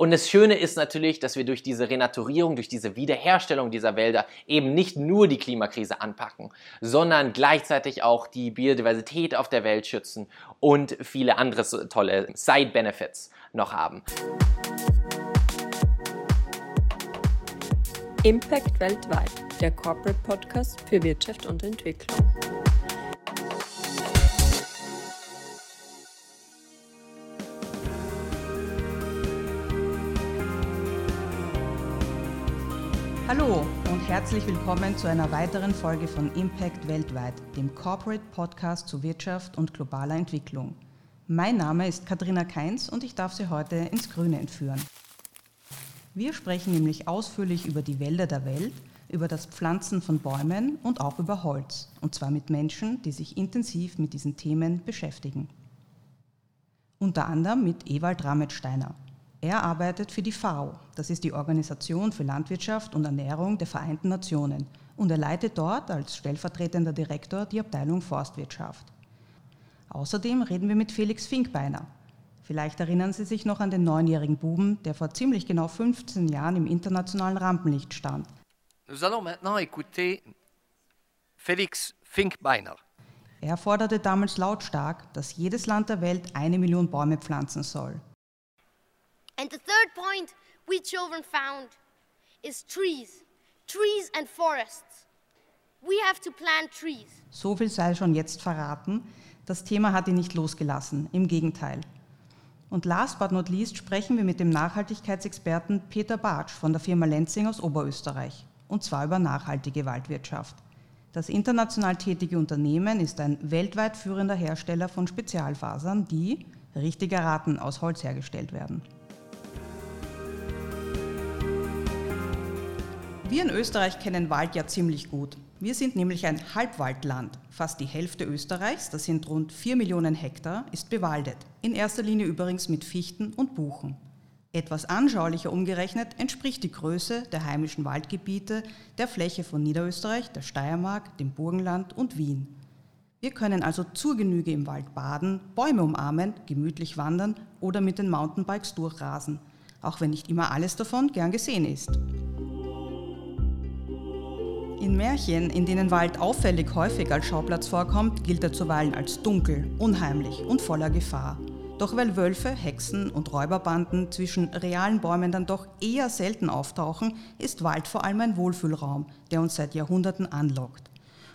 Und das Schöne ist natürlich, dass wir durch diese Renaturierung, durch diese Wiederherstellung dieser Wälder eben nicht nur die Klimakrise anpacken, sondern gleichzeitig auch die Biodiversität auf der Welt schützen und viele andere tolle Side-Benefits noch haben. Impact weltweit, der Corporate Podcast für Wirtschaft und Entwicklung. Hallo und herzlich willkommen zu einer weiteren Folge von Impact weltweit, dem Corporate Podcast zu Wirtschaft und globaler Entwicklung. Mein Name ist Katharina Keins und ich darf Sie heute ins Grüne entführen. Wir sprechen nämlich ausführlich über die Wälder der Welt, über das Pflanzen von Bäumen und auch über Holz, und zwar mit Menschen, die sich intensiv mit diesen Themen beschäftigen. Unter anderem mit Ewald Rametsteiner. Er arbeitet für die FAO, das ist die Organisation für Landwirtschaft und Ernährung der Vereinten Nationen, und er leitet dort als stellvertretender Direktor die Abteilung Forstwirtschaft. Außerdem reden wir mit Felix Finkbeiner. Vielleicht erinnern Sie sich noch an den neunjährigen Buben, der vor ziemlich genau 15 Jahren im internationalen Rampenlicht stand. Nous allons maintenant écouter Felix Finkbeiner. Er forderte damals lautstark, dass jedes Land der Welt eine Million Bäume pflanzen soll. And the third point we children found is trees. Trees and forests. We have to plant trees. So viel sei schon jetzt verraten. Das Thema hat ihn nicht losgelassen. Im Gegenteil. Und last but not least sprechen wir mit dem Nachhaltigkeitsexperten Peter Bartsch von der Firma Lenzing aus Oberösterreich. Und zwar über nachhaltige Waldwirtschaft. Das international tätige Unternehmen ist ein weltweit führender Hersteller von Spezialfasern, die, richtig erraten, aus Holz hergestellt werden. Wir in Österreich kennen Wald ja ziemlich gut. Wir sind nämlich ein Halbwaldland. Fast die Hälfte Österreichs, das sind rund 4 Millionen Hektar, ist bewaldet. In erster Linie übrigens mit Fichten und Buchen. Etwas anschaulicher umgerechnet entspricht die Größe der heimischen Waldgebiete der Fläche von Niederösterreich, der Steiermark, dem Burgenland und Wien. Wir können also zur Genüge im Wald baden, Bäume umarmen, gemütlich wandern oder mit den Mountainbikes durchrasen, auch wenn nicht immer alles davon gern gesehen ist. In Märchen, in denen Wald auffällig häufig als Schauplatz vorkommt, gilt er zuweilen als dunkel, unheimlich und voller Gefahr. Doch weil Wölfe, Hexen und Räuberbanden zwischen realen Bäumen dann doch eher selten auftauchen, ist Wald vor allem ein Wohlfühlraum, der uns seit Jahrhunderten anlockt.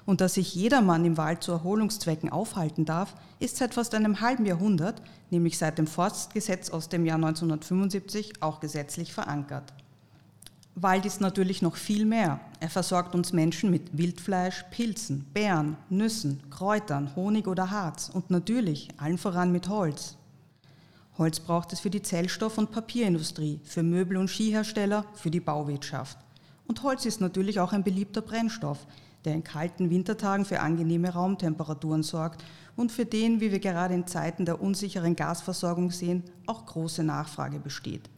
Und dass sich jedermann im Wald zu Erholungszwecken aufhalten darf, ist seit fast einem halben Jahrhundert, nämlich seit dem Forstgesetz aus dem Jahr 1975, auch gesetzlich verankert. Wald ist natürlich noch viel mehr. Er versorgt uns Menschen mit Wildfleisch, Pilzen, Beeren, Nüssen, Kräutern, Honig oder Harz und natürlich allen voran mit Holz. Holz braucht es für die Zellstoff- und Papierindustrie, für Möbel- und Skihersteller, für die Bauwirtschaft. Und Holz ist natürlich auch ein beliebter Brennstoff, der in kalten Wintertagen für angenehme Raumtemperaturen sorgt und für den, wie wir gerade in Zeiten der unsicheren Gasversorgung sehen, auch große Nachfrage besteht.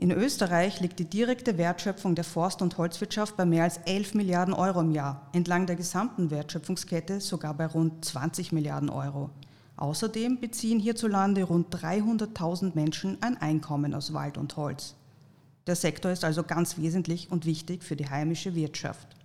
In Österreich liegt die direkte Wertschöpfung der Forst- und Holzwirtschaft bei mehr als 11 Milliarden Euro im Jahr, entlang der gesamten Wertschöpfungskette sogar bei rund 20 Milliarden Euro. Außerdem beziehen hierzulande rund 300.000 Menschen ein Einkommen aus Wald und Holz. Der Sektor ist also ganz wesentlich und wichtig für die heimische Wirtschaft.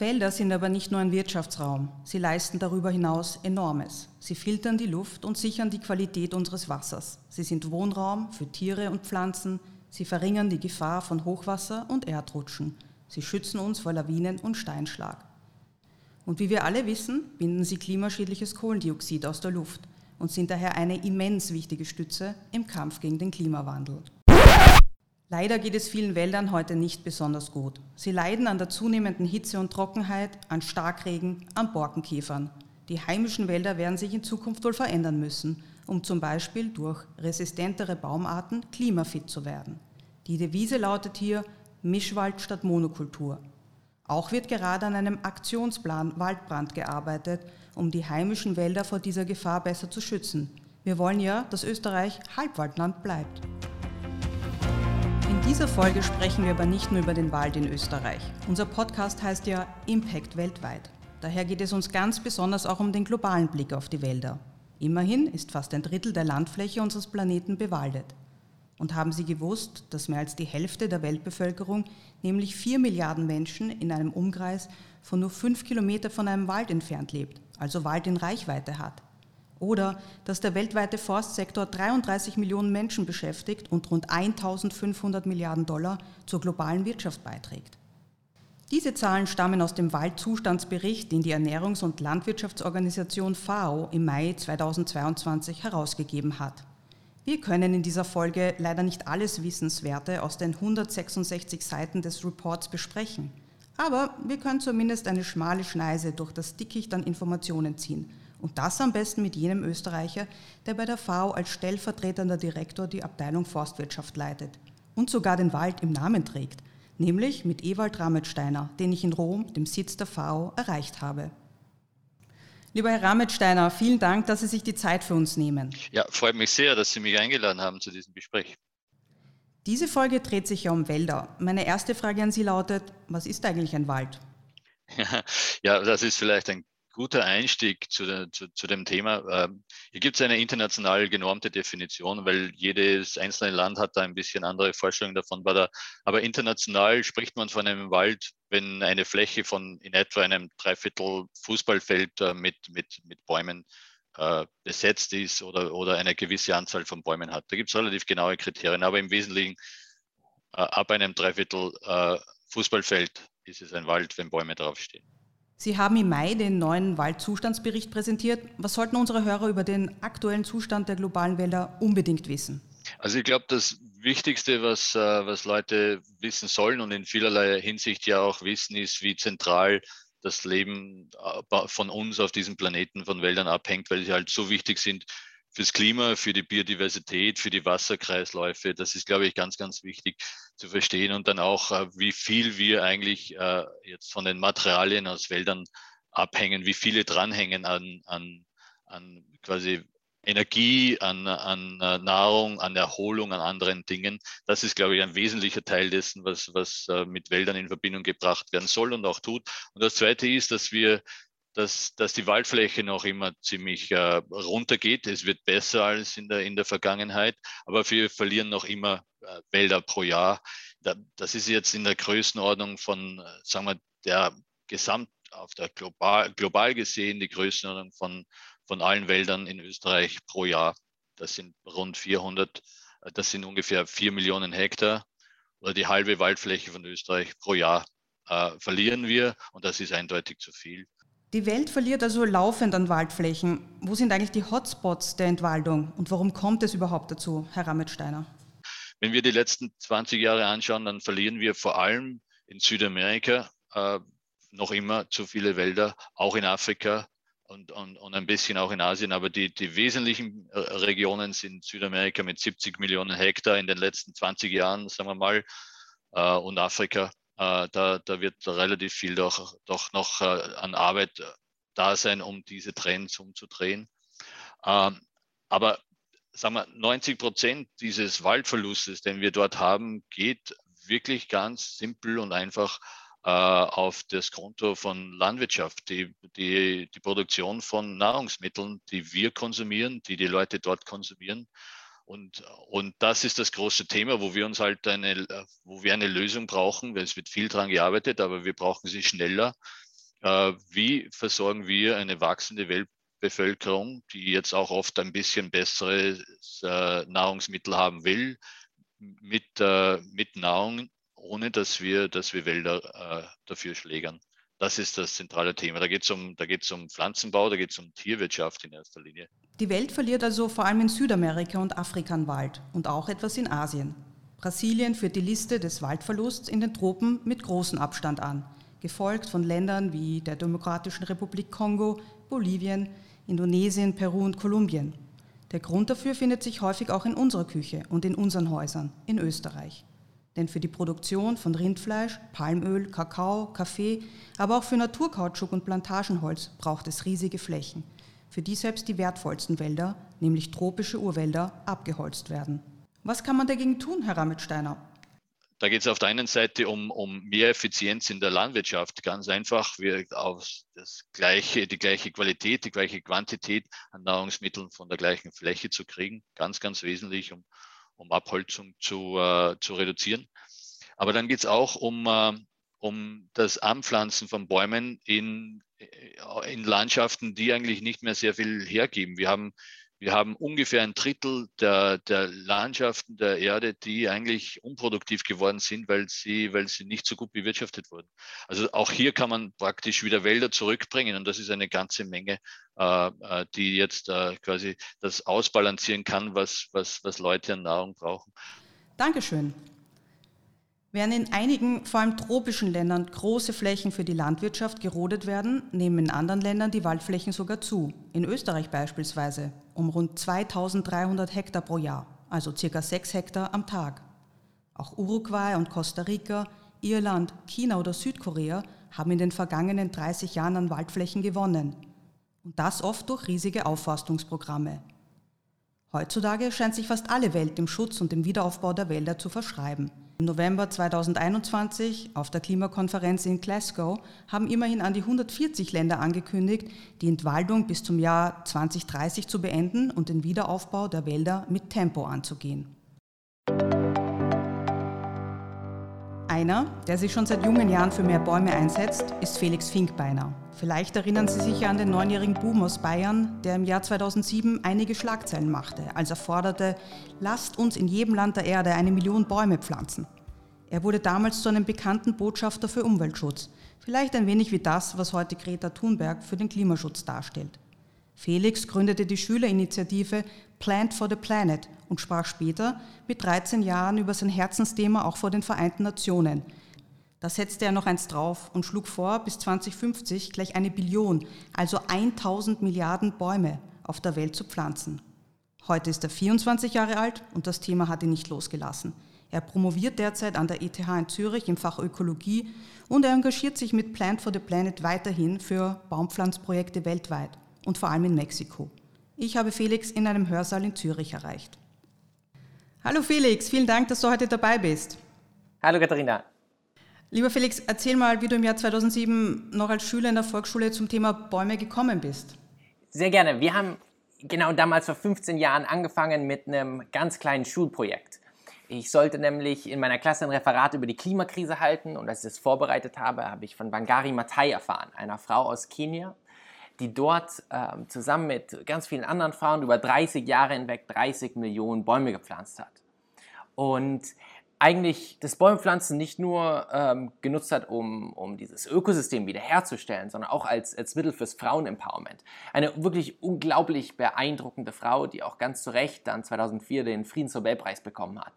Wälder sind aber nicht nur ein Wirtschaftsraum, sie leisten darüber hinaus enormes. Sie filtern die Luft und sichern die Qualität unseres Wassers. Sie sind Wohnraum für Tiere und Pflanzen, sie verringern die Gefahr von Hochwasser und Erdrutschen. Sie schützen uns vor Lawinen und Steinschlag. Und wie wir alle wissen, binden sie klimaschädliches Kohlendioxid aus der Luft und sind daher eine immens wichtige Stütze im Kampf gegen den Klimawandel. Leider geht es vielen Wäldern heute nicht besonders gut. Sie leiden an der zunehmenden Hitze und Trockenheit, an Starkregen, an Borkenkäfern. Die heimischen Wälder werden sich in Zukunft wohl verändern müssen, um zum Beispiel durch resistentere Baumarten klimafit zu werden. Die Devise lautet hier Mischwald statt Monokultur. Auch wird gerade an einem Aktionsplan Waldbrand gearbeitet, um die heimischen Wälder vor dieser Gefahr besser zu schützen. Wir wollen ja, dass Österreich Halbwaldland bleibt. In dieser Folge sprechen wir aber nicht nur über den Wald in Österreich. Unser Podcast heißt ja Impact weltweit. Daher geht es uns ganz besonders auch um den globalen Blick auf die Wälder. Immerhin ist fast ein Drittel der Landfläche unseres Planeten bewaldet. Und haben Sie gewusst, dass mehr als die Hälfte der Weltbevölkerung, nämlich 4 Milliarden Menschen, in einem Umkreis von nur 5 Kilometer von einem Wald entfernt lebt, also Wald in Reichweite hat? Oder dass der weltweite Forstsektor 33 Millionen Menschen beschäftigt und rund 1500 Milliarden Dollar zur globalen Wirtschaft beiträgt? Diese Zahlen stammen aus dem Waldzustandsbericht, den die Ernährungs- und Landwirtschaftsorganisation FAO im Mai 2022 herausgegeben hat. Wir können in dieser Folge leider nicht alles Wissenswerte aus den 166 Seiten des Reports besprechen. Aber wir können zumindest eine schmale Schneise durch das Dickicht an Informationen ziehen. Und das am besten mit jenem Österreicher, der bei der FAO als stellvertretender Direktor die Abteilung Forstwirtschaft leitet und sogar den Wald im Namen trägt, nämlich mit Ewald Rametsteiner, den ich in Rom, dem Sitz der FAO, erreicht habe. Lieber Herr Rametsteiner, vielen Dank, dass Sie sich die Zeit für uns nehmen. Ja, freut mich sehr, dass Sie mich eingeladen haben zu diesem Gespräch. Diese Folge dreht sich ja um Wälder. Meine erste Frage an Sie lautet, was ist eigentlich ein Wald? Ja, das ist vielleicht ein guter Einstieg zu, der, zu, zu dem Thema. Ähm, hier gibt es eine international genormte Definition, weil jedes einzelne Land hat da ein bisschen andere Vorstellungen davon. Aber international spricht man von einem Wald, wenn eine Fläche von in etwa einem Dreiviertel Fußballfeld äh, mit, mit, mit Bäumen äh, besetzt ist oder, oder eine gewisse Anzahl von Bäumen hat. Da gibt es relativ genaue Kriterien, aber im Wesentlichen äh, ab einem Dreiviertel Fußballfeld ist es ein Wald, wenn Bäume draufstehen. Sie haben im Mai den neuen Waldzustandsbericht präsentiert. Was sollten unsere Hörer über den aktuellen Zustand der globalen Wälder unbedingt wissen? Also ich glaube, das Wichtigste, was, äh, was Leute wissen sollen und in vielerlei Hinsicht ja auch wissen, ist, wie zentral das Leben äh, von uns auf diesem Planeten von Wäldern abhängt, weil sie halt so wichtig sind fürs Klima, für die Biodiversität, für die Wasserkreisläufe. Das ist, glaube ich, ganz, ganz wichtig zu verstehen und dann auch, äh, wie viel wir eigentlich äh, jetzt von den Materialien aus Wäldern abhängen, wie viele dranhängen an, an, an quasi Energie, an, an äh, Nahrung, an Erholung, an anderen Dingen. Das ist, glaube ich, ein wesentlicher Teil dessen, was, was mit Wäldern in Verbindung gebracht werden soll und auch tut. Und das Zweite ist, dass wir dass, dass die Waldfläche noch immer ziemlich äh, runtergeht. Es wird besser als in der, in der Vergangenheit, aber wir verlieren noch immer äh, Wälder pro Jahr. Da, das ist jetzt in der Größenordnung von, äh, sagen wir, der Gesamt, auf der global, global gesehen, die Größenordnung von, von allen Wäldern in Österreich pro Jahr. Das sind rund 400, äh, das sind ungefähr 4 Millionen Hektar oder die halbe Waldfläche von Österreich pro Jahr äh, verlieren wir und das ist eindeutig zu viel. Die Welt verliert also laufend an Waldflächen. Wo sind eigentlich die Hotspots der Entwaldung und warum kommt es überhaupt dazu, Herr Rametsteiner? Wenn wir die letzten 20 Jahre anschauen, dann verlieren wir vor allem in Südamerika äh, noch immer zu viele Wälder, auch in Afrika und, und, und ein bisschen auch in Asien. Aber die, die wesentlichen äh, Regionen sind Südamerika mit 70 Millionen Hektar in den letzten 20 Jahren, sagen wir mal, äh, und Afrika da, da wird relativ viel doch, doch noch äh, an Arbeit äh, da sein, um diese Trends umzudrehen. Ähm, aber sagen wir, 90 Prozent dieses Waldverlustes, den wir dort haben, geht wirklich ganz simpel und einfach äh, auf das Konto von Landwirtschaft, die, die, die Produktion von Nahrungsmitteln, die wir konsumieren, die die Leute dort konsumieren. Und, und das ist das große Thema, wo wir uns halt eine, wo wir eine Lösung brauchen, weil es wird viel dran gearbeitet, aber wir brauchen sie schneller. Äh, wie versorgen wir eine wachsende Weltbevölkerung, die jetzt auch oft ein bisschen bessere äh, Nahrungsmittel haben will, mit, äh, mit Nahrung, ohne dass wir, dass wir Wälder dafür schlägern? Das ist das zentrale Thema. Da geht es um, um Pflanzenbau, da geht es um Tierwirtschaft in erster Linie. Die Welt verliert also vor allem in Südamerika und Afrika an Wald und auch etwas in Asien. Brasilien führt die Liste des Waldverlusts in den Tropen mit großem Abstand an, gefolgt von Ländern wie der Demokratischen Republik Kongo, Bolivien, Indonesien, Peru und Kolumbien. Der Grund dafür findet sich häufig auch in unserer Küche und in unseren Häusern in Österreich. Denn für die Produktion von Rindfleisch, Palmöl, Kakao, Kaffee, aber auch für Naturkautschuk und Plantagenholz braucht es riesige Flächen, für die selbst die wertvollsten Wälder, nämlich tropische Urwälder, abgeholzt werden. Was kann man dagegen tun, Herr Rametsteiner? Da geht es auf der einen Seite um, um mehr Effizienz in der Landwirtschaft. Ganz einfach, wir auf das gleiche, die gleiche Qualität, die gleiche Quantität an Nahrungsmitteln von der gleichen Fläche zu kriegen. Ganz, ganz wesentlich, um um Abholzung zu, äh, zu reduzieren. Aber dann geht es auch um, äh, um das Anpflanzen von Bäumen in, äh, in Landschaften, die eigentlich nicht mehr sehr viel hergeben. Wir haben wir haben ungefähr ein Drittel der, der, Landschaften der Erde, die eigentlich unproduktiv geworden sind, weil sie, weil sie nicht so gut bewirtschaftet wurden. Also auch hier kann man praktisch wieder Wälder zurückbringen und das ist eine ganze Menge, äh, äh die jetzt äh, quasi das ausbalancieren kann, was, was, was Leute an Nahrung brauchen. Dankeschön. Während in einigen, vor allem tropischen Ländern, große Flächen für die Landwirtschaft gerodet werden, nehmen in anderen Ländern die Waldflächen sogar zu. In Österreich beispielsweise um rund 2300 Hektar pro Jahr, also circa 6 Hektar am Tag. Auch Uruguay und Costa Rica, Irland, China oder Südkorea haben in den vergangenen 30 Jahren an Waldflächen gewonnen. Und das oft durch riesige Aufforstungsprogramme. Heutzutage scheint sich fast alle Welt dem Schutz und dem Wiederaufbau der Wälder zu verschreiben. Im November 2021 auf der Klimakonferenz in Glasgow haben immerhin an die 140 Länder angekündigt, die Entwaldung bis zum Jahr 2030 zu beenden und den Wiederaufbau der Wälder mit Tempo anzugehen. Einer, der sich schon seit jungen Jahren für mehr Bäume einsetzt, ist Felix Finkbeiner. Vielleicht erinnern Sie sich ja an den neunjährigen Boom aus Bayern, der im Jahr 2007 einige Schlagzeilen machte, als er forderte, lasst uns in jedem Land der Erde eine Million Bäume pflanzen. Er wurde damals zu einem bekannten Botschafter für Umweltschutz, vielleicht ein wenig wie das, was heute Greta Thunberg für den Klimaschutz darstellt. Felix gründete die Schülerinitiative Plant for the Planet und sprach später mit 13 Jahren über sein Herzensthema auch vor den Vereinten Nationen. Da setzte er noch eins drauf und schlug vor, bis 2050 gleich eine Billion, also 1000 Milliarden Bäume auf der Welt zu pflanzen. Heute ist er 24 Jahre alt und das Thema hat ihn nicht losgelassen. Er promoviert derzeit an der ETH in Zürich im Fach Ökologie und er engagiert sich mit Plant for the Planet weiterhin für Baumpflanzprojekte weltweit und vor allem in Mexiko. Ich habe Felix in einem Hörsaal in Zürich erreicht. Hallo Felix, vielen Dank, dass du heute dabei bist. Hallo Katharina. Lieber Felix, erzähl mal, wie du im Jahr 2007 noch als Schüler in der Volksschule zum Thema Bäume gekommen bist. Sehr gerne. Wir haben genau damals vor 15 Jahren angefangen mit einem ganz kleinen Schulprojekt. Ich sollte nämlich in meiner Klasse ein Referat über die Klimakrise halten und als ich das vorbereitet habe, habe ich von Bangari Matai erfahren, einer Frau aus Kenia, die dort äh, zusammen mit ganz vielen anderen Frauen über 30 Jahre hinweg 30 Millionen Bäume gepflanzt hat. Und eigentlich das Bäumepflanzen nicht nur ähm, genutzt hat, um, um dieses Ökosystem wiederherzustellen, sondern auch als, als Mittel fürs Frauenempowerment. Eine wirklich unglaublich beeindruckende Frau, die auch ganz zu Recht dann 2004 den Friedensnobelpreis bekommen hat.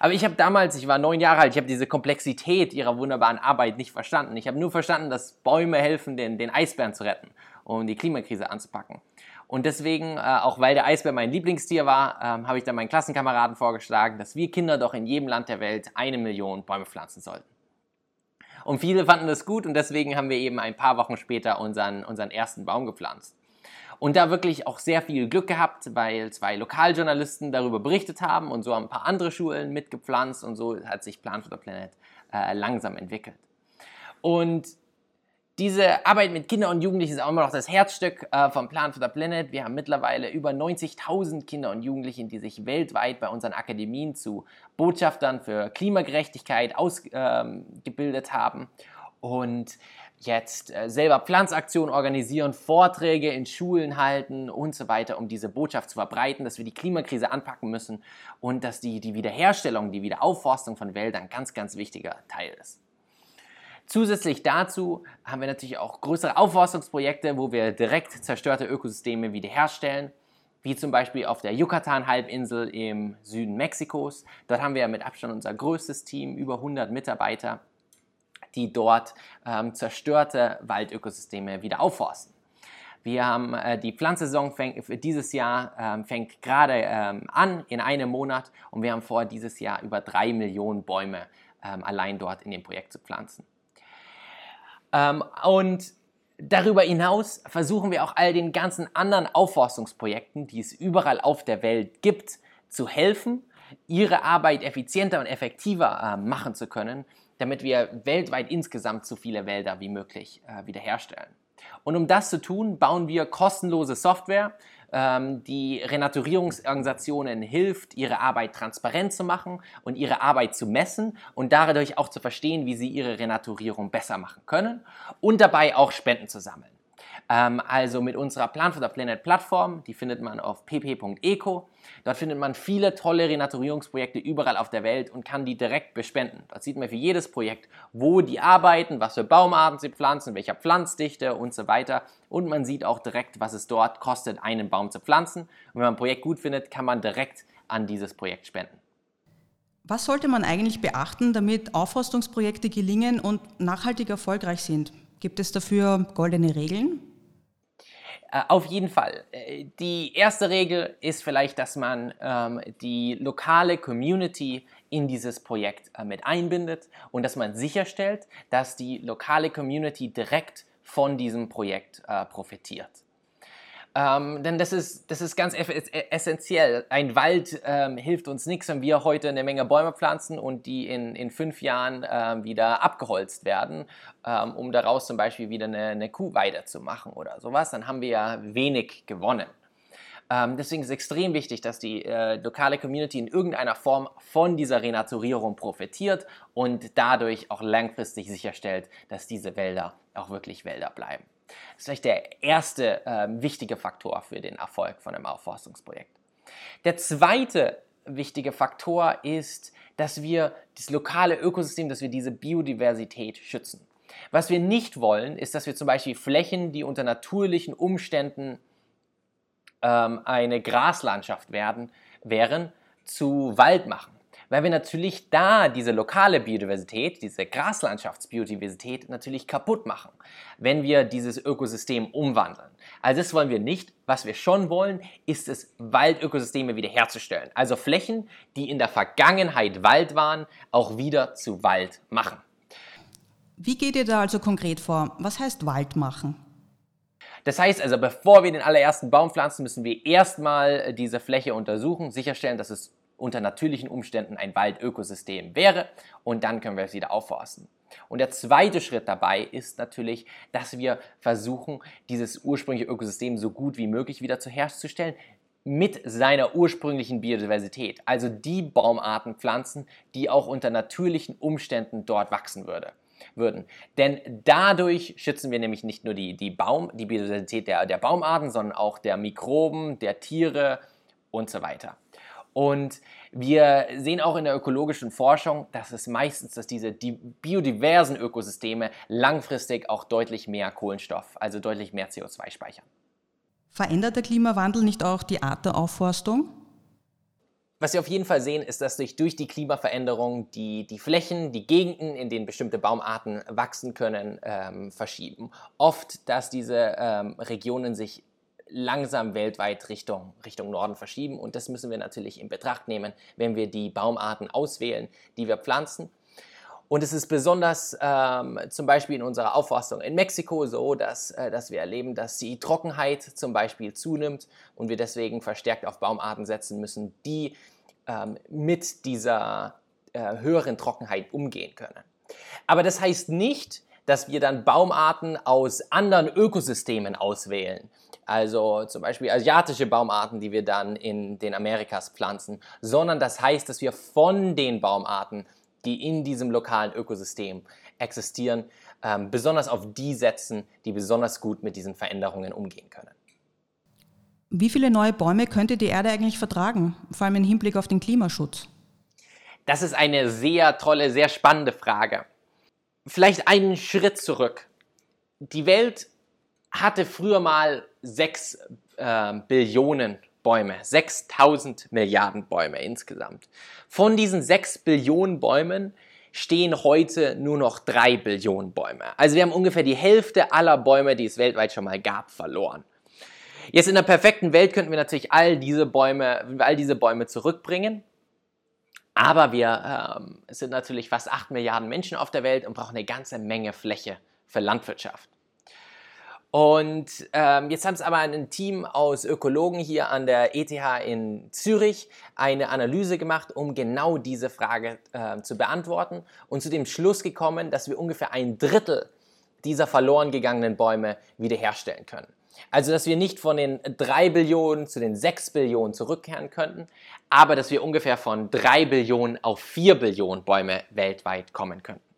Aber ich habe damals, ich war neun Jahre alt, ich habe diese Komplexität ihrer wunderbaren Arbeit nicht verstanden. Ich habe nur verstanden, dass Bäume helfen, den, den Eisbären zu retten um die Klimakrise anzupacken. Und deswegen, äh, auch weil der Eisbär mein Lieblingstier war, ähm, habe ich dann meinen Klassenkameraden vorgeschlagen, dass wir Kinder doch in jedem Land der Welt eine Million Bäume pflanzen sollten. Und viele fanden das gut und deswegen haben wir eben ein paar Wochen später unseren, unseren ersten Baum gepflanzt. Und da wirklich auch sehr viel Glück gehabt, weil zwei Lokaljournalisten darüber berichtet haben und so haben ein paar andere Schulen mitgepflanzt und so hat sich Plan for the Planet äh, langsam entwickelt. Und diese Arbeit mit Kindern und Jugendlichen ist auch immer noch das Herzstück äh, vom Plan for the Planet. Wir haben mittlerweile über 90.000 Kinder und Jugendlichen, die sich weltweit bei unseren Akademien zu Botschaftern für Klimagerechtigkeit ausgebildet ähm, haben und jetzt äh, selber Pflanzaktionen organisieren, Vorträge in Schulen halten und so weiter, um diese Botschaft zu verbreiten, dass wir die Klimakrise anpacken müssen und dass die, die Wiederherstellung, die Wiederaufforstung von Wäldern ein ganz, ganz wichtiger Teil ist. Zusätzlich dazu haben wir natürlich auch größere Aufforstungsprojekte, wo wir direkt zerstörte Ökosysteme wiederherstellen, wie zum Beispiel auf der Yucatan-Halbinsel im Süden Mexikos. Dort haben wir mit Abstand unser größtes Team, über 100 Mitarbeiter, die dort ähm, zerstörte Waldökosysteme wieder aufforsten. Wir haben äh, die Pflanzsaison für dieses Jahr ähm, fängt gerade ähm, an in einem Monat und wir haben vor, dieses Jahr über drei Millionen Bäume ähm, allein dort in dem Projekt zu pflanzen. Ähm, und darüber hinaus versuchen wir auch all den ganzen anderen Aufforstungsprojekten, die es überall auf der Welt gibt, zu helfen, ihre Arbeit effizienter und effektiver äh, machen zu können, damit wir weltweit insgesamt so viele Wälder wie möglich äh, wiederherstellen. Und um das zu tun, bauen wir kostenlose Software, ähm, die Renaturierungsorganisationen hilft, ihre Arbeit transparent zu machen und ihre Arbeit zu messen und dadurch auch zu verstehen, wie sie ihre Renaturierung besser machen können und dabei auch Spenden zu sammeln. Ähm, also mit unserer Plan for the Planet Plattform, die findet man auf pp.eco. Dort findet man viele tolle Renaturierungsprojekte überall auf der Welt und kann die direkt bespenden. Dort sieht man für jedes Projekt, wo die arbeiten, was für Baumarten sie pflanzen, welcher Pflanzdichte und so weiter. Und man sieht auch direkt, was es dort kostet, einen Baum zu pflanzen. Und wenn man ein Projekt gut findet, kann man direkt an dieses Projekt spenden. Was sollte man eigentlich beachten, damit Aufforstungsprojekte gelingen und nachhaltig erfolgreich sind? Gibt es dafür goldene Regeln? Äh, auf jeden Fall. Äh, die erste Regel ist vielleicht, dass man ähm, die lokale Community in dieses Projekt äh, mit einbindet und dass man sicherstellt, dass die lokale Community direkt von diesem Projekt äh, profitiert. Ähm, denn das ist, das ist ganz essentiell. Ein Wald ähm, hilft uns nichts, wenn wir heute eine Menge Bäume pflanzen und die in, in fünf Jahren ähm, wieder abgeholzt werden, ähm, um daraus zum Beispiel wieder eine, eine Kuhweide zu machen oder sowas. Dann haben wir ja wenig gewonnen. Ähm, deswegen ist es extrem wichtig, dass die äh, lokale Community in irgendeiner Form von dieser Renaturierung profitiert und dadurch auch langfristig sicherstellt, dass diese Wälder auch wirklich Wälder bleiben. Das ist vielleicht der erste äh, wichtige Faktor für den Erfolg von einem Aufforstungsprojekt. Der zweite wichtige Faktor ist, dass wir das lokale Ökosystem, dass wir diese Biodiversität schützen. Was wir nicht wollen, ist, dass wir zum Beispiel Flächen, die unter natürlichen Umständen ähm, eine Graslandschaft werden, wären, zu Wald machen weil wir natürlich da diese lokale Biodiversität, diese Graslandschaftsbiodiversität natürlich kaputt machen, wenn wir dieses Ökosystem umwandeln. Also das wollen wir nicht. Was wir schon wollen, ist es, Waldökosysteme wiederherzustellen. Also Flächen, die in der Vergangenheit Wald waren, auch wieder zu Wald machen. Wie geht ihr da also konkret vor? Was heißt Wald machen? Das heißt also, bevor wir den allerersten Baum pflanzen, müssen wir erstmal diese Fläche untersuchen, sicherstellen, dass es unter natürlichen Umständen ein Waldökosystem wäre und dann können wir es wieder aufforsten. Und der zweite Schritt dabei ist natürlich, dass wir versuchen, dieses ursprüngliche Ökosystem so gut wie möglich wieder zu herzustellen mit seiner ursprünglichen Biodiversität, also die Baumarten pflanzen, die auch unter natürlichen Umständen dort wachsen würde, würden. Denn dadurch schützen wir nämlich nicht nur die, die, Baum, die Biodiversität der, der Baumarten, sondern auch der Mikroben, der Tiere und so weiter. Und wir sehen auch in der ökologischen Forschung, dass es meistens, dass diese biodiversen Ökosysteme langfristig auch deutlich mehr Kohlenstoff, also deutlich mehr CO2 speichern. Verändert der Klimawandel nicht auch die Art der Aufforstung? Was wir auf jeden Fall sehen, ist, dass sich durch die Klimaveränderung die, die Flächen, die Gegenden, in denen bestimmte Baumarten wachsen können, ähm, verschieben. Oft, dass diese ähm, Regionen sich langsam weltweit Richtung, Richtung Norden verschieben. Und das müssen wir natürlich in Betracht nehmen, wenn wir die Baumarten auswählen, die wir pflanzen. Und es ist besonders ähm, zum Beispiel in unserer Auffassung in Mexiko so, dass, äh, dass wir erleben, dass die Trockenheit zum Beispiel zunimmt und wir deswegen verstärkt auf Baumarten setzen müssen, die ähm, mit dieser äh, höheren Trockenheit umgehen können. Aber das heißt nicht, dass wir dann Baumarten aus anderen Ökosystemen auswählen. Also zum Beispiel asiatische Baumarten, die wir dann in den Amerikas pflanzen, sondern das heißt, dass wir von den Baumarten, die in diesem lokalen Ökosystem existieren, ähm, besonders auf die setzen, die besonders gut mit diesen Veränderungen umgehen können. Wie viele neue Bäume könnte die Erde eigentlich vertragen, vor allem im Hinblick auf den Klimaschutz? Das ist eine sehr tolle, sehr spannende Frage. Vielleicht einen Schritt zurück. Die Welt hatte früher mal 6 äh, Billionen Bäume, 6000 Milliarden Bäume insgesamt. Von diesen 6 Billionen Bäumen stehen heute nur noch 3 Billionen Bäume. Also wir haben ungefähr die Hälfte aller Bäume, die es weltweit schon mal gab, verloren. Jetzt in der perfekten Welt könnten wir natürlich all diese Bäume, all diese Bäume zurückbringen. Aber wir ähm, sind natürlich fast 8 Milliarden Menschen auf der Welt und brauchen eine ganze Menge Fläche für Landwirtschaft. Und ähm, jetzt hat es aber ein Team aus Ökologen hier an der ETH in Zürich eine Analyse gemacht, um genau diese Frage äh, zu beantworten und zu dem Schluss gekommen, dass wir ungefähr ein Drittel dieser verloren gegangenen Bäume wiederherstellen können. Also, dass wir nicht von den 3 Billionen zu den 6 Billionen zurückkehren könnten, aber dass wir ungefähr von 3 Billionen auf 4 Billionen Bäume weltweit kommen könnten.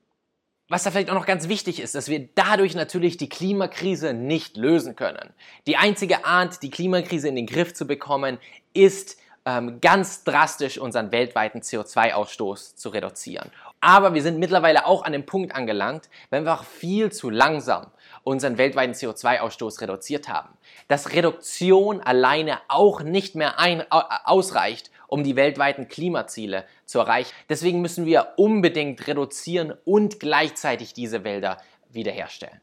Was da vielleicht auch noch ganz wichtig ist, dass wir dadurch natürlich die Klimakrise nicht lösen können. Die einzige Art, die Klimakrise in den Griff zu bekommen, ist ähm, ganz drastisch unseren weltweiten CO2-Ausstoß zu reduzieren. Aber wir sind mittlerweile auch an dem Punkt angelangt, wenn wir auch viel zu langsam unseren weltweiten CO2-Ausstoß reduziert haben. Dass Reduktion alleine auch nicht mehr ein, ausreicht, um die weltweiten Klimaziele zu erreichen. Deswegen müssen wir unbedingt reduzieren und gleichzeitig diese Wälder wiederherstellen.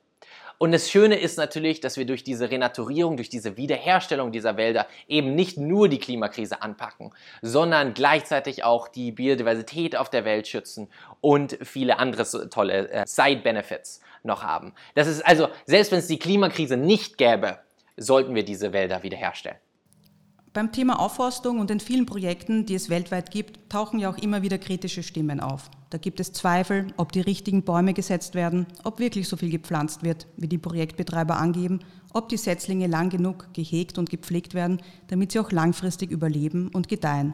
Und das Schöne ist natürlich, dass wir durch diese Renaturierung, durch diese Wiederherstellung dieser Wälder eben nicht nur die Klimakrise anpacken, sondern gleichzeitig auch die Biodiversität auf der Welt schützen und viele andere tolle äh, Side-Benefits noch haben. Das ist also, selbst wenn es die Klimakrise nicht gäbe, sollten wir diese Wälder wiederherstellen. Beim Thema Aufforstung und den vielen Projekten, die es weltweit gibt, tauchen ja auch immer wieder kritische Stimmen auf. Da gibt es Zweifel, ob die richtigen Bäume gesetzt werden, ob wirklich so viel gepflanzt wird, wie die Projektbetreiber angeben, ob die Setzlinge lang genug gehegt und gepflegt werden, damit sie auch langfristig überleben und gedeihen.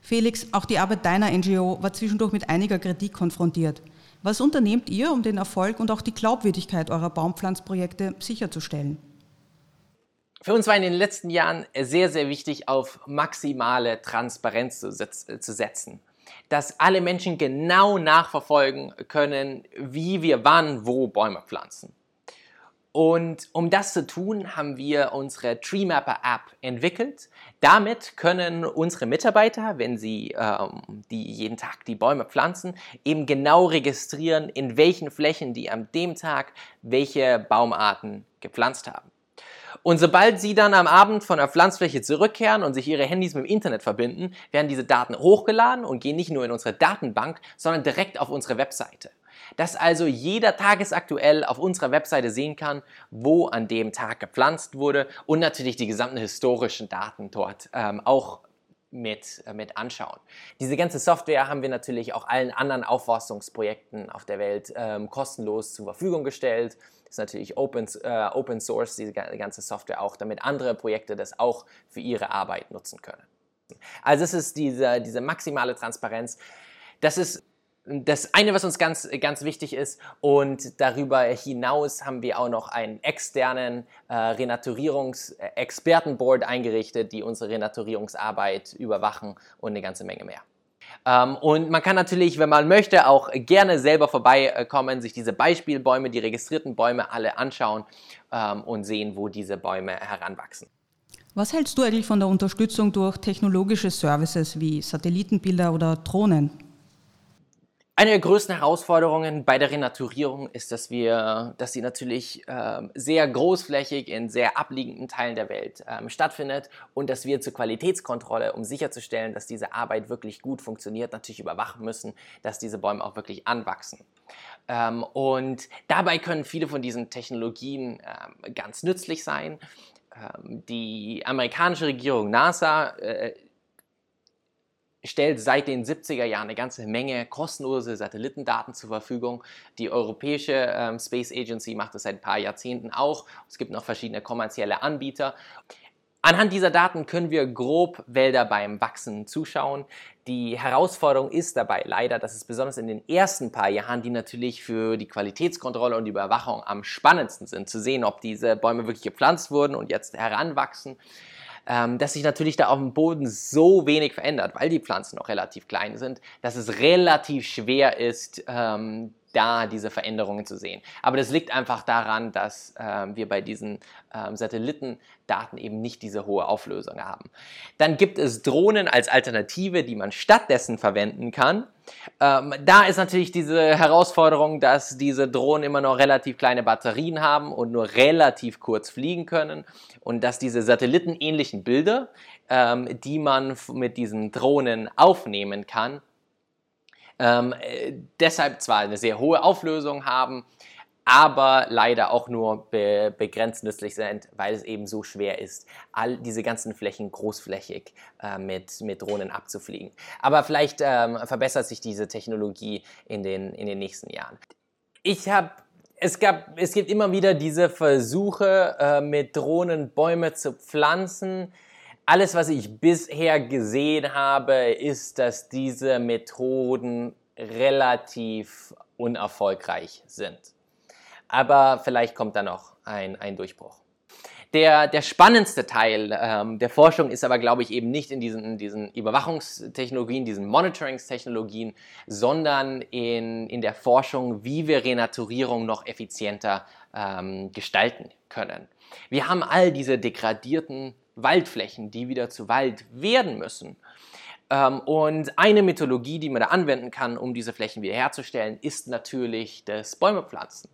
Felix, auch die Arbeit deiner NGO war zwischendurch mit einiger Kritik konfrontiert. Was unternehmt ihr, um den Erfolg und auch die Glaubwürdigkeit eurer Baumpflanzprojekte sicherzustellen? Für uns war in den letzten Jahren sehr, sehr wichtig, auf maximale Transparenz zu, setzen. Dass alle Menschen genau nachverfolgen können, wie wir wann wo Bäume pflanzen. Und um das zu tun, haben wir unsere TreeMapper App entwickelt. Damit können unsere Mitarbeiter, wenn sie ähm, die jeden Tag die Bäume pflanzen, eben genau registrieren, in welchen Flächen die an dem Tag welche Baumarten gepflanzt haben. Und sobald Sie dann am Abend von der Pflanzfläche zurückkehren und sich Ihre Handys mit dem Internet verbinden, werden diese Daten hochgeladen und gehen nicht nur in unsere Datenbank, sondern direkt auf unsere Webseite. Dass also jeder tagesaktuell auf unserer Webseite sehen kann, wo an dem Tag gepflanzt wurde und natürlich die gesamten historischen Daten dort ähm, auch mit, äh, mit anschauen. Diese ganze Software haben wir natürlich auch allen anderen Aufforstungsprojekten auf der Welt ähm, kostenlos zur Verfügung gestellt ist natürlich Open, äh, Open Source, diese ganze Software auch, damit andere Projekte das auch für ihre Arbeit nutzen können. Also es ist diese, diese maximale Transparenz. Das ist das eine, was uns ganz, ganz wichtig ist. Und darüber hinaus haben wir auch noch einen externen äh, Renaturierungs-Expertenboard eingerichtet, die unsere Renaturierungsarbeit überwachen und eine ganze Menge mehr. Ähm, und man kann natürlich, wenn man möchte, auch gerne selber vorbeikommen, sich diese Beispielbäume, die registrierten Bäume alle anschauen ähm, und sehen, wo diese Bäume heranwachsen. Was hältst du eigentlich von der Unterstützung durch technologische Services wie Satellitenbilder oder Drohnen? Eine der größten Herausforderungen bei der Renaturierung ist, dass wir, dass sie natürlich äh, sehr großflächig in sehr abliegenden Teilen der Welt ähm, stattfindet und dass wir zur Qualitätskontrolle, um sicherzustellen, dass diese Arbeit wirklich gut funktioniert, natürlich überwachen müssen, dass diese Bäume auch wirklich anwachsen. Ähm, und dabei können viele von diesen Technologien ähm, ganz nützlich sein. Ähm, die amerikanische Regierung NASA äh, stellt seit den 70er Jahren eine ganze Menge kostenlose Satellitendaten zur Verfügung. Die Europäische ähm, Space Agency macht das seit ein paar Jahrzehnten auch. Es gibt noch verschiedene kommerzielle Anbieter. Anhand dieser Daten können wir grob Wälder beim Wachsen zuschauen. Die Herausforderung ist dabei leider, dass es besonders in den ersten paar Jahren, die natürlich für die Qualitätskontrolle und die Überwachung am spannendsten sind, zu sehen, ob diese Bäume wirklich gepflanzt wurden und jetzt heranwachsen, ähm, dass sich natürlich da auf dem Boden so wenig verändert, weil die Pflanzen noch relativ klein sind, dass es relativ schwer ist, ähm, da diese Veränderungen zu sehen. Aber das liegt einfach daran, dass ähm, wir bei diesen ähm, Satellitendaten eben nicht diese hohe Auflösung haben. Dann gibt es Drohnen als Alternative, die man stattdessen verwenden kann. Ähm, da ist natürlich diese Herausforderung, dass diese Drohnen immer noch relativ kleine Batterien haben und nur relativ kurz fliegen können und dass diese satellitenähnlichen Bilder, ähm, die man mit diesen Drohnen aufnehmen kann, ähm, äh, deshalb zwar eine sehr hohe Auflösung haben, aber leider auch nur be begrenzt nützlich sind, weil es eben so schwer ist, all diese ganzen Flächen großflächig äh, mit, mit Drohnen abzufliegen. Aber vielleicht ähm, verbessert sich diese Technologie in den, in den nächsten Jahren. Ich habe es, gab, es gibt immer wieder diese Versuche, äh, mit Drohnen Bäume zu pflanzen. Alles, was ich bisher gesehen habe, ist, dass diese Methoden relativ unerfolgreich sind. Aber vielleicht kommt da noch ein, ein Durchbruch. Der, der spannendste Teil ähm, der Forschung ist aber, glaube ich, eben nicht in diesen, diesen Überwachungstechnologien, diesen Monitoringstechnologien, sondern in, in der Forschung, wie wir Renaturierung noch effizienter ähm, gestalten können. Wir haben all diese degradierten Waldflächen, die wieder zu Wald werden müssen. Ähm, und eine Methodologie, die man da anwenden kann, um diese Flächen wiederherzustellen, ist natürlich das Bäumepflanzen.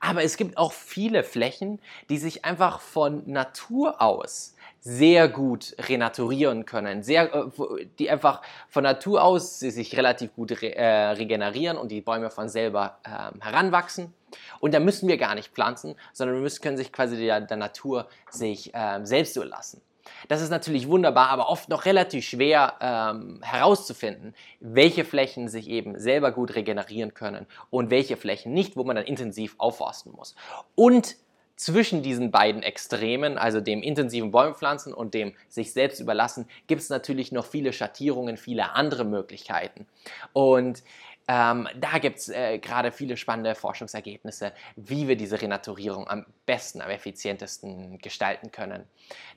Aber es gibt auch viele Flächen, die sich einfach von Natur aus sehr gut renaturieren können, sehr, äh, die einfach von Natur aus sich relativ gut re, äh, regenerieren und die Bäume von selber äh, heranwachsen. Und da müssen wir gar nicht pflanzen, sondern wir müssen, können sich quasi der, der Natur sich äh, selbst überlassen. Das ist natürlich wunderbar, aber oft noch relativ schwer ähm, herauszufinden, welche Flächen sich eben selber gut regenerieren können und welche Flächen nicht, wo man dann intensiv aufforsten muss. Und zwischen diesen beiden Extremen, also dem intensiven Bäumpflanzen und dem sich selbst überlassen, gibt es natürlich noch viele Schattierungen, viele andere Möglichkeiten. Und ähm, da gibt es äh, gerade viele spannende Forschungsergebnisse, wie wir diese Renaturierung am besten, am effizientesten gestalten können,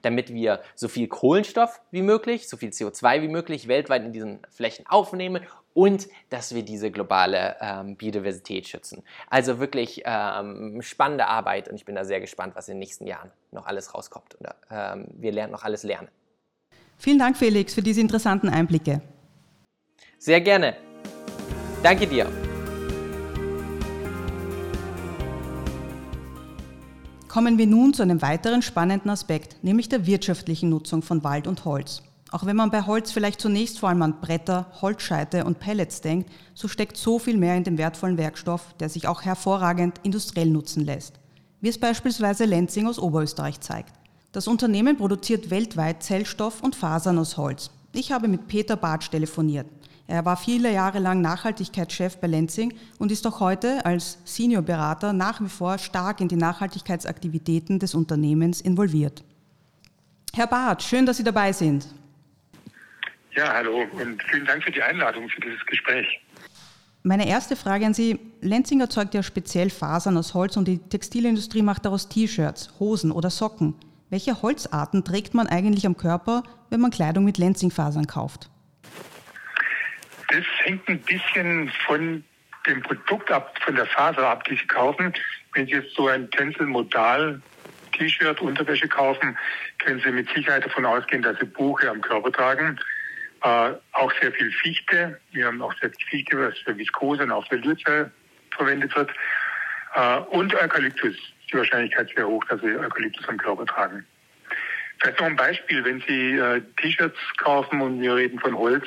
damit wir so viel Kohlenstoff wie möglich, so viel CO2 wie möglich weltweit in diesen Flächen aufnehmen und dass wir diese globale ähm, Biodiversität schützen. Also wirklich ähm, spannende Arbeit und ich bin da sehr gespannt, was in den nächsten Jahren noch alles rauskommt. Und, ähm, wir lernen noch alles lernen. Vielen Dank, Felix, für diese interessanten Einblicke. Sehr gerne. Danke dir. Kommen wir nun zu einem weiteren spannenden Aspekt, nämlich der wirtschaftlichen Nutzung von Wald und Holz. Auch wenn man bei Holz vielleicht zunächst vor allem an Bretter, Holzscheite und Pellets denkt, so steckt so viel mehr in dem wertvollen Werkstoff, der sich auch hervorragend industriell nutzen lässt. Wie es beispielsweise Lenzing aus Oberösterreich zeigt. Das Unternehmen produziert weltweit Zellstoff und Fasern aus Holz. Ich habe mit Peter Bartsch telefoniert. Er war viele Jahre lang Nachhaltigkeitschef bei Lenzing und ist auch heute als Seniorberater nach wie vor stark in die Nachhaltigkeitsaktivitäten des Unternehmens involviert. Herr Barth, schön, dass Sie dabei sind. Ja, hallo und vielen Dank für die Einladung für dieses Gespräch. Meine erste Frage an Sie. Lenzing erzeugt ja speziell Fasern aus Holz und die Textilindustrie macht daraus T-Shirts, Hosen oder Socken. Welche Holzarten trägt man eigentlich am Körper, wenn man Kleidung mit Lenzing-Fasern kauft? Das hängt ein bisschen von dem Produkt ab, von der Faser ab, die Sie kaufen. Wenn Sie jetzt so ein Tencel-Modal T-Shirt, Unterwäsche kaufen, können Sie mit Sicherheit davon ausgehen, dass Sie Buche am Körper tragen. Äh, auch sehr viel Fichte. Wir haben auch sehr viel Fichte, was für Viskose und auch für Lyrzell verwendet wird. Äh, und Eukalyptus. Die Wahrscheinlichkeit sehr hoch, dass Sie Eukalyptus am Körper tragen. Vielleicht noch ein Beispiel, wenn Sie äh, T-Shirts kaufen und wir reden von Holz,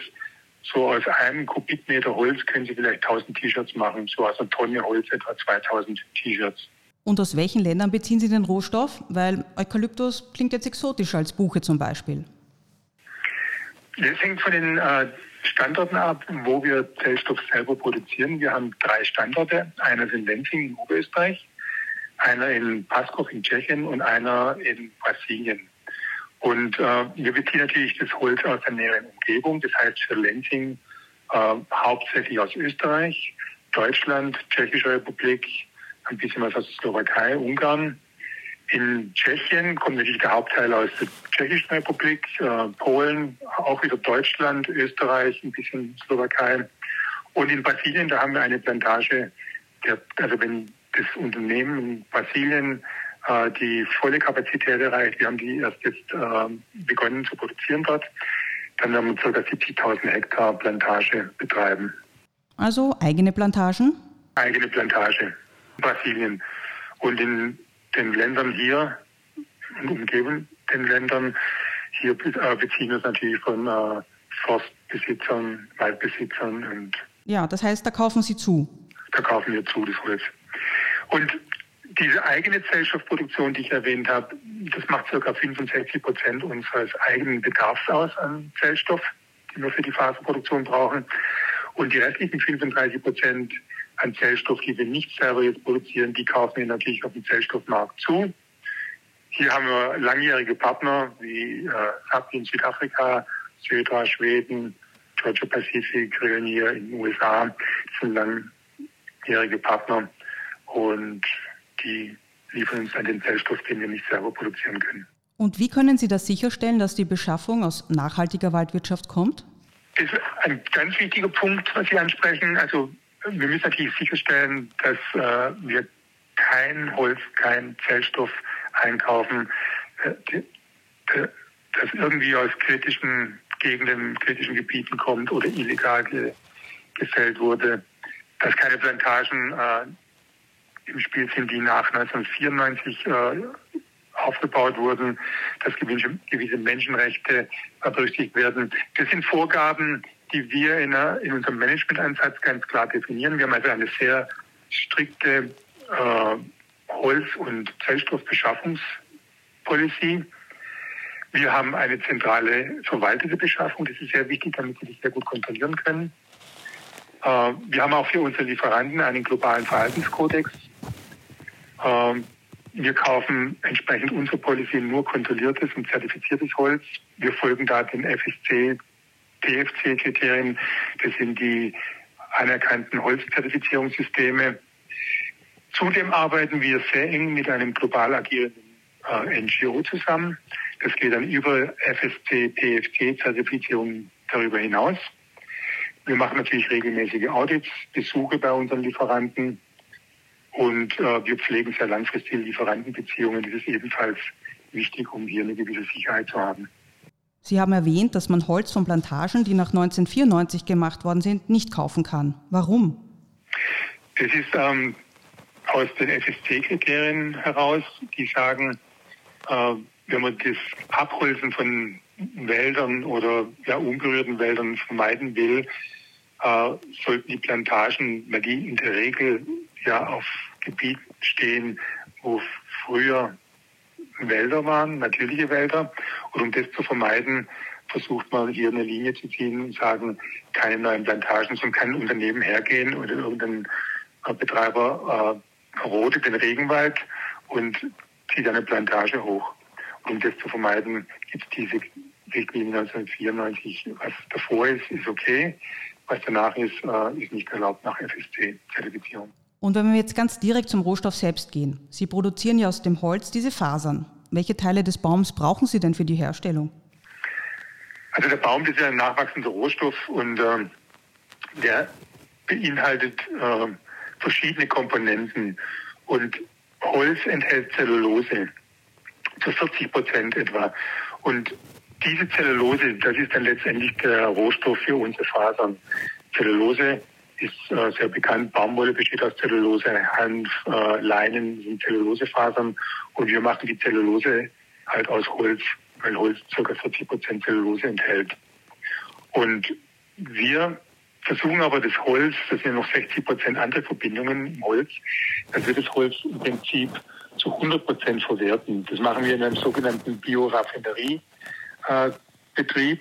so aus einem Kubikmeter Holz können Sie vielleicht 1000 T-Shirts machen, so aus einer Tonne Holz etwa 2000 T-Shirts. Und aus welchen Ländern beziehen Sie den Rohstoff? Weil Eukalyptus klingt jetzt exotischer als Buche zum Beispiel. Das hängt von den äh, Standorten ab, wo wir Zellstoff selber produzieren. Wir haben drei Standorte. Einer in Lenzing in Oberösterreich, einer in Paskov in Tschechien und einer in Brasilien. Und äh, wir beziehen natürlich das Holz aus der näheren Umgebung, das heißt für Lenzing äh, hauptsächlich aus Österreich, Deutschland, Tschechische Republik, ein bisschen was aus der Slowakei, Ungarn. In Tschechien kommt natürlich der Hauptteil aus der Tschechischen Republik, äh, Polen, auch wieder Deutschland, Österreich, ein bisschen Slowakei. Und in Brasilien, da haben wir eine Plantage, der, also wenn das Unternehmen in Brasilien äh, die volle Kapazität erreicht. Wir haben die erst jetzt äh, begonnen zu produzieren dort. Dann werden wir ca. 70.000 Hektar Plantage betreiben. Also eigene Plantagen? Eigene Plantage in Brasilien. Und in den Ländern hier und umgeben den Ländern, hier äh, beziehen wir es natürlich von äh, Forstbesitzern, Waldbesitzern und ja, das heißt, da kaufen Sie zu. Da kaufen wir zu, das Holz. Und diese eigene Zellstoffproduktion, die ich erwähnt habe, das macht ca. 65 Prozent unseres eigenen Bedarfs aus an Zellstoff, den wir für die Faserproduktion brauchen. Und die restlichen 35 Prozent an Zellstoff, die wir nicht selber jetzt produzieren, die kaufen wir natürlich auf dem Zellstoffmarkt zu. Hier haben wir langjährige Partner wie äh, Sappi in Südafrika, Södra Schweden, Georgia Pacific, Reunier in den USA. Das sind langjährige Partner und die liefern uns an den Zellstoff, den wir nicht selber produzieren können. Und wie können Sie das sicherstellen, dass die Beschaffung aus nachhaltiger Waldwirtschaft kommt? Das ist ein ganz wichtiger Punkt, was Sie ansprechen. Also wir müssen natürlich sicherstellen, dass äh, wir kein Holz, kein Zellstoff einkaufen, äh, das irgendwie aus kritischen Gegenden, kritischen Gebieten kommt oder illegal ge gefällt wurde, dass keine Plantagen äh, im Spiel sind, die nach 1994 äh, aufgebaut wurden, dass gewisse, gewisse Menschenrechte berücksichtigt werden. Das sind Vorgaben, die wir in, einer, in unserem Managementansatz ganz klar definieren. Wir haben also eine sehr strikte äh, Holz- und Zellstoffbeschaffungspolicy. Wir haben eine zentrale verwaltete Beschaffung. Das ist sehr wichtig, damit sie sich sehr gut kontrollieren können. Äh, wir haben auch für unsere Lieferanten einen globalen Verhaltenskodex. Äh, wir kaufen entsprechend unserer Policy nur kontrolliertes und zertifiziertes Holz. Wir folgen da den FSC, TFC-Kriterien. Das sind die anerkannten Holzzertifizierungssysteme. Zudem arbeiten wir sehr eng mit einem global agierenden äh, NGO zusammen. Das geht dann über FSC, TFC-Zertifizierung darüber hinaus. Wir machen natürlich regelmäßige Audits, Besuche bei unseren Lieferanten. Und äh, wir pflegen sehr langfristige Lieferantenbeziehungen. Das ist ebenfalls wichtig, um hier eine gewisse Sicherheit zu haben. Sie haben erwähnt, dass man Holz von Plantagen, die nach 1994 gemacht worden sind, nicht kaufen kann. Warum? Das ist ähm, aus den FSC-Kriterien heraus, die sagen, äh, wenn man das Abholzen von Wäldern oder ja, unberührten Wäldern vermeiden will, äh, sollten die Plantagen, weil die in der Regel ja auf Gebieten stehen, wo früher Wälder waren, natürliche Wälder. Und um das zu vermeiden, versucht man hier eine Linie zu ziehen und sagen, keine neuen Plantagen, sondern kann Unternehmen hergehen oder irgendein Betreiber äh, rodet den Regenwald und zieht eine Plantage hoch. Und um das zu vermeiden, gibt es diese Richtlinie 1994. Was davor ist, ist okay. Was danach ist, äh, ist nicht erlaubt nach FSC-Zertifizierung. Und wenn wir jetzt ganz direkt zum Rohstoff selbst gehen. Sie produzieren ja aus dem Holz diese Fasern. Welche Teile des Baums brauchen Sie denn für die Herstellung? Also der Baum ist ja ein nachwachsender Rohstoff und äh, der beinhaltet äh, verschiedene Komponenten. Und Holz enthält Zellulose zu 40 Prozent etwa. Und diese Zellulose, das ist dann letztendlich der Rohstoff für unsere Fasern. Zellulose ist äh, sehr bekannt. Baumwolle besteht aus Zellulose, Hanf, äh, Leinen sind Zellulosefasern und wir machen die Zellulose halt aus Holz, weil Holz ca. 40 Prozent Zellulose enthält. Und wir versuchen aber das Holz, das sind noch 60 Prozent andere Verbindungen im Holz, dass wir das Holz im Prinzip zu 100 Prozent verwerten. Das machen wir in einem sogenannten Bioraffineriebetrieb. Äh,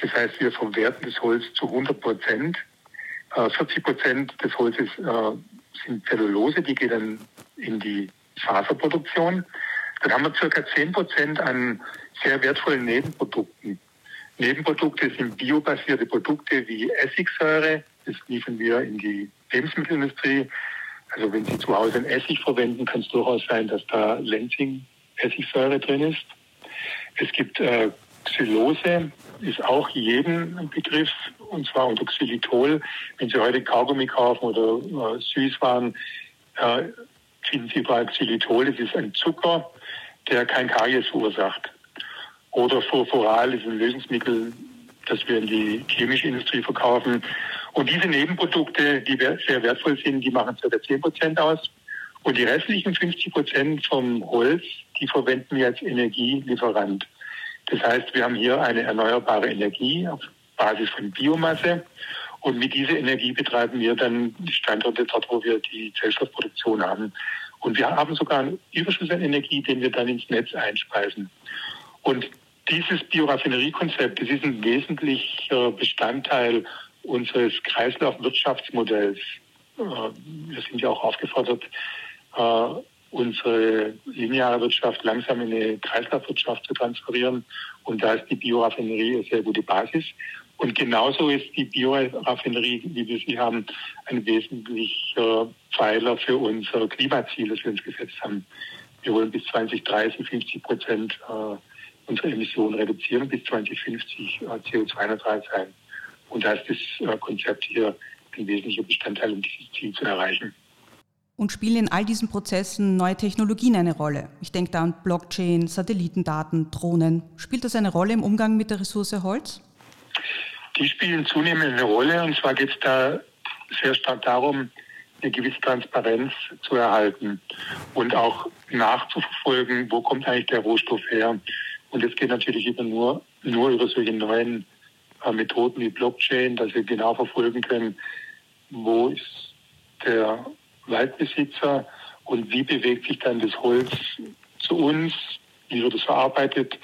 das heißt, wir verwerten das Holz zu 100 Prozent 40 äh, Prozent des Holzes äh, sind Zellulose, die geht dann in die Faserproduktion. Dann haben wir circa 10 Prozent an sehr wertvollen Nebenprodukten. Nebenprodukte sind biobasierte Produkte wie Essigsäure. Das liefern wir in die Lebensmittelindustrie. Also wenn Sie zu Hause einen Essig verwenden, kann es durchaus sein, dass da Lenzing-Essigsäure drin ist. Es gibt äh, Xylose, ist auch jedem ein Begriff, und zwar unter Xylitol. Wenn Sie heute Kaugummi kaufen oder äh, Süßwaren, äh, finden Sie überall Xylitol. Das ist ein Zucker, der kein Karies verursacht. Oder Furfural ist ein Lösungsmittel, das wir in die chemische Industrie verkaufen. Und diese Nebenprodukte, die sehr wertvoll sind, die machen ca. 10 Prozent aus. Und die restlichen 50 Prozent vom Holz, die verwenden wir als Energielieferant. Das heißt, wir haben hier eine erneuerbare Energie auf Basis von Biomasse. Und mit dieser Energie betreiben wir dann die Standorte dort, wo wir die Zellstoffproduktion haben. Und wir haben sogar einen Überschuss an Energie, den wir dann ins Netz einspeisen. Und dieses Bioraffineriekonzept, das ist ein wesentlicher Bestandteil unseres Kreislaufwirtschaftsmodells. wir sind ja auch aufgefordert, unsere lineare Wirtschaft langsam in eine Kreislaufwirtschaft zu transferieren. Und da ist die Bioraffinerie eine sehr gute Basis. Und genauso ist die Bioraffinerie, wie wir sie haben, ein wesentlicher Pfeiler für unser Klimaziel, das wir uns gesetzt haben. Wir wollen bis 2030 50 Prozent äh, unsere Emissionen reduzieren, bis 2050 äh, CO2-neutral sein. Und da ist das äh, Konzept hier ein wesentlicher Bestandteil, um dieses Ziel zu erreichen. Und spielen in all diesen Prozessen neue Technologien eine Rolle? Ich denke da an Blockchain, Satellitendaten, Drohnen. Spielt das eine Rolle im Umgang mit der Ressource Holz? Die spielen zunehmend eine Rolle. Und zwar geht es da sehr stark darum, eine gewisse Transparenz zu erhalten und auch nachzuverfolgen, wo kommt eigentlich der Rohstoff her. Und das geht natürlich über nur, nur über solche neuen äh, Methoden wie Blockchain, dass wir genau verfolgen können, wo ist der Waldbesitzer und wie bewegt sich dann das Holz zu uns, wie wird es verarbeitet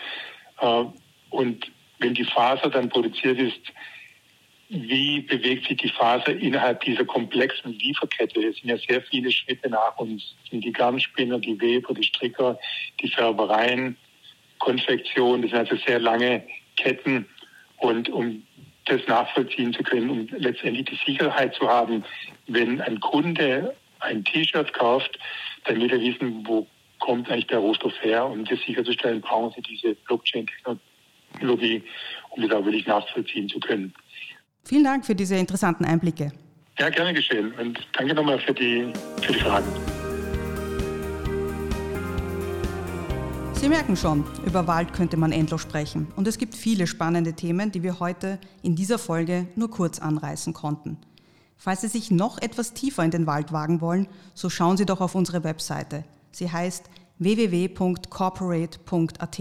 äh, und wenn die Faser dann produziert ist, wie bewegt sich die Faser innerhalb dieser komplexen Lieferkette? Es sind ja sehr viele Schritte nach uns. Es sind die Garnspinner, die Weber, die Stricker, die Färbereien, Konfektion. Das sind also sehr lange Ketten. Und um das nachvollziehen zu können und letztendlich die Sicherheit zu haben, wenn ein Kunde ein T-Shirt kauft, will er wissen, wo kommt eigentlich der Rohstoff her. Um das sicherzustellen, brauchen Sie diese Blockchain-Technologie, um das auch wirklich nachvollziehen zu können. Vielen Dank für diese interessanten Einblicke. Ja, gerne geschehen. Und danke nochmal für die, für die Fragen. Sie merken schon, über Wald könnte man endlos sprechen. Und es gibt viele spannende Themen, die wir heute in dieser Folge nur kurz anreißen konnten. Falls Sie sich noch etwas tiefer in den Wald wagen wollen, so schauen Sie doch auf unsere Webseite. Sie heißt www.corporate.at.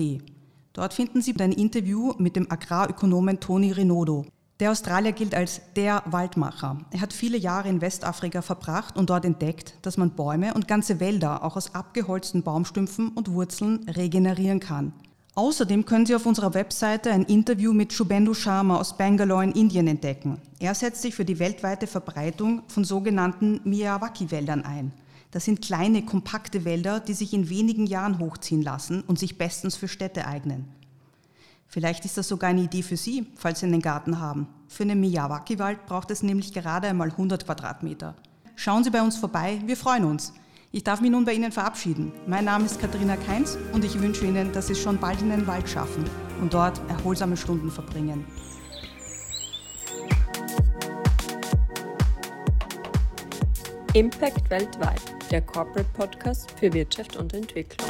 Dort finden Sie ein Interview mit dem Agrarökonomen Toni Renodo. Der Australier gilt als der Waldmacher. Er hat viele Jahre in Westafrika verbracht und dort entdeckt, dass man Bäume und ganze Wälder auch aus abgeholzten Baumstümpfen und Wurzeln regenerieren kann. Außerdem können Sie auf unserer Webseite ein Interview mit Shubhendu Sharma aus Bangalore in Indien entdecken. Er setzt sich für die weltweite Verbreitung von sogenannten Miyawaki-Wäldern ein. Das sind kleine, kompakte Wälder, die sich in wenigen Jahren hochziehen lassen und sich bestens für Städte eignen. Vielleicht ist das sogar eine Idee für Sie, falls Sie einen Garten haben. Für einen Miyawaki-Wald braucht es nämlich gerade einmal 100 Quadratmeter. Schauen Sie bei uns vorbei, wir freuen uns. Ich darf mich nun bei Ihnen verabschieden. Mein Name ist Katharina Keins und ich wünsche Ihnen, dass Sie es schon bald in den Wald schaffen und dort erholsame Stunden verbringen. Impact weltweit, der Corporate Podcast für Wirtschaft und Entwicklung.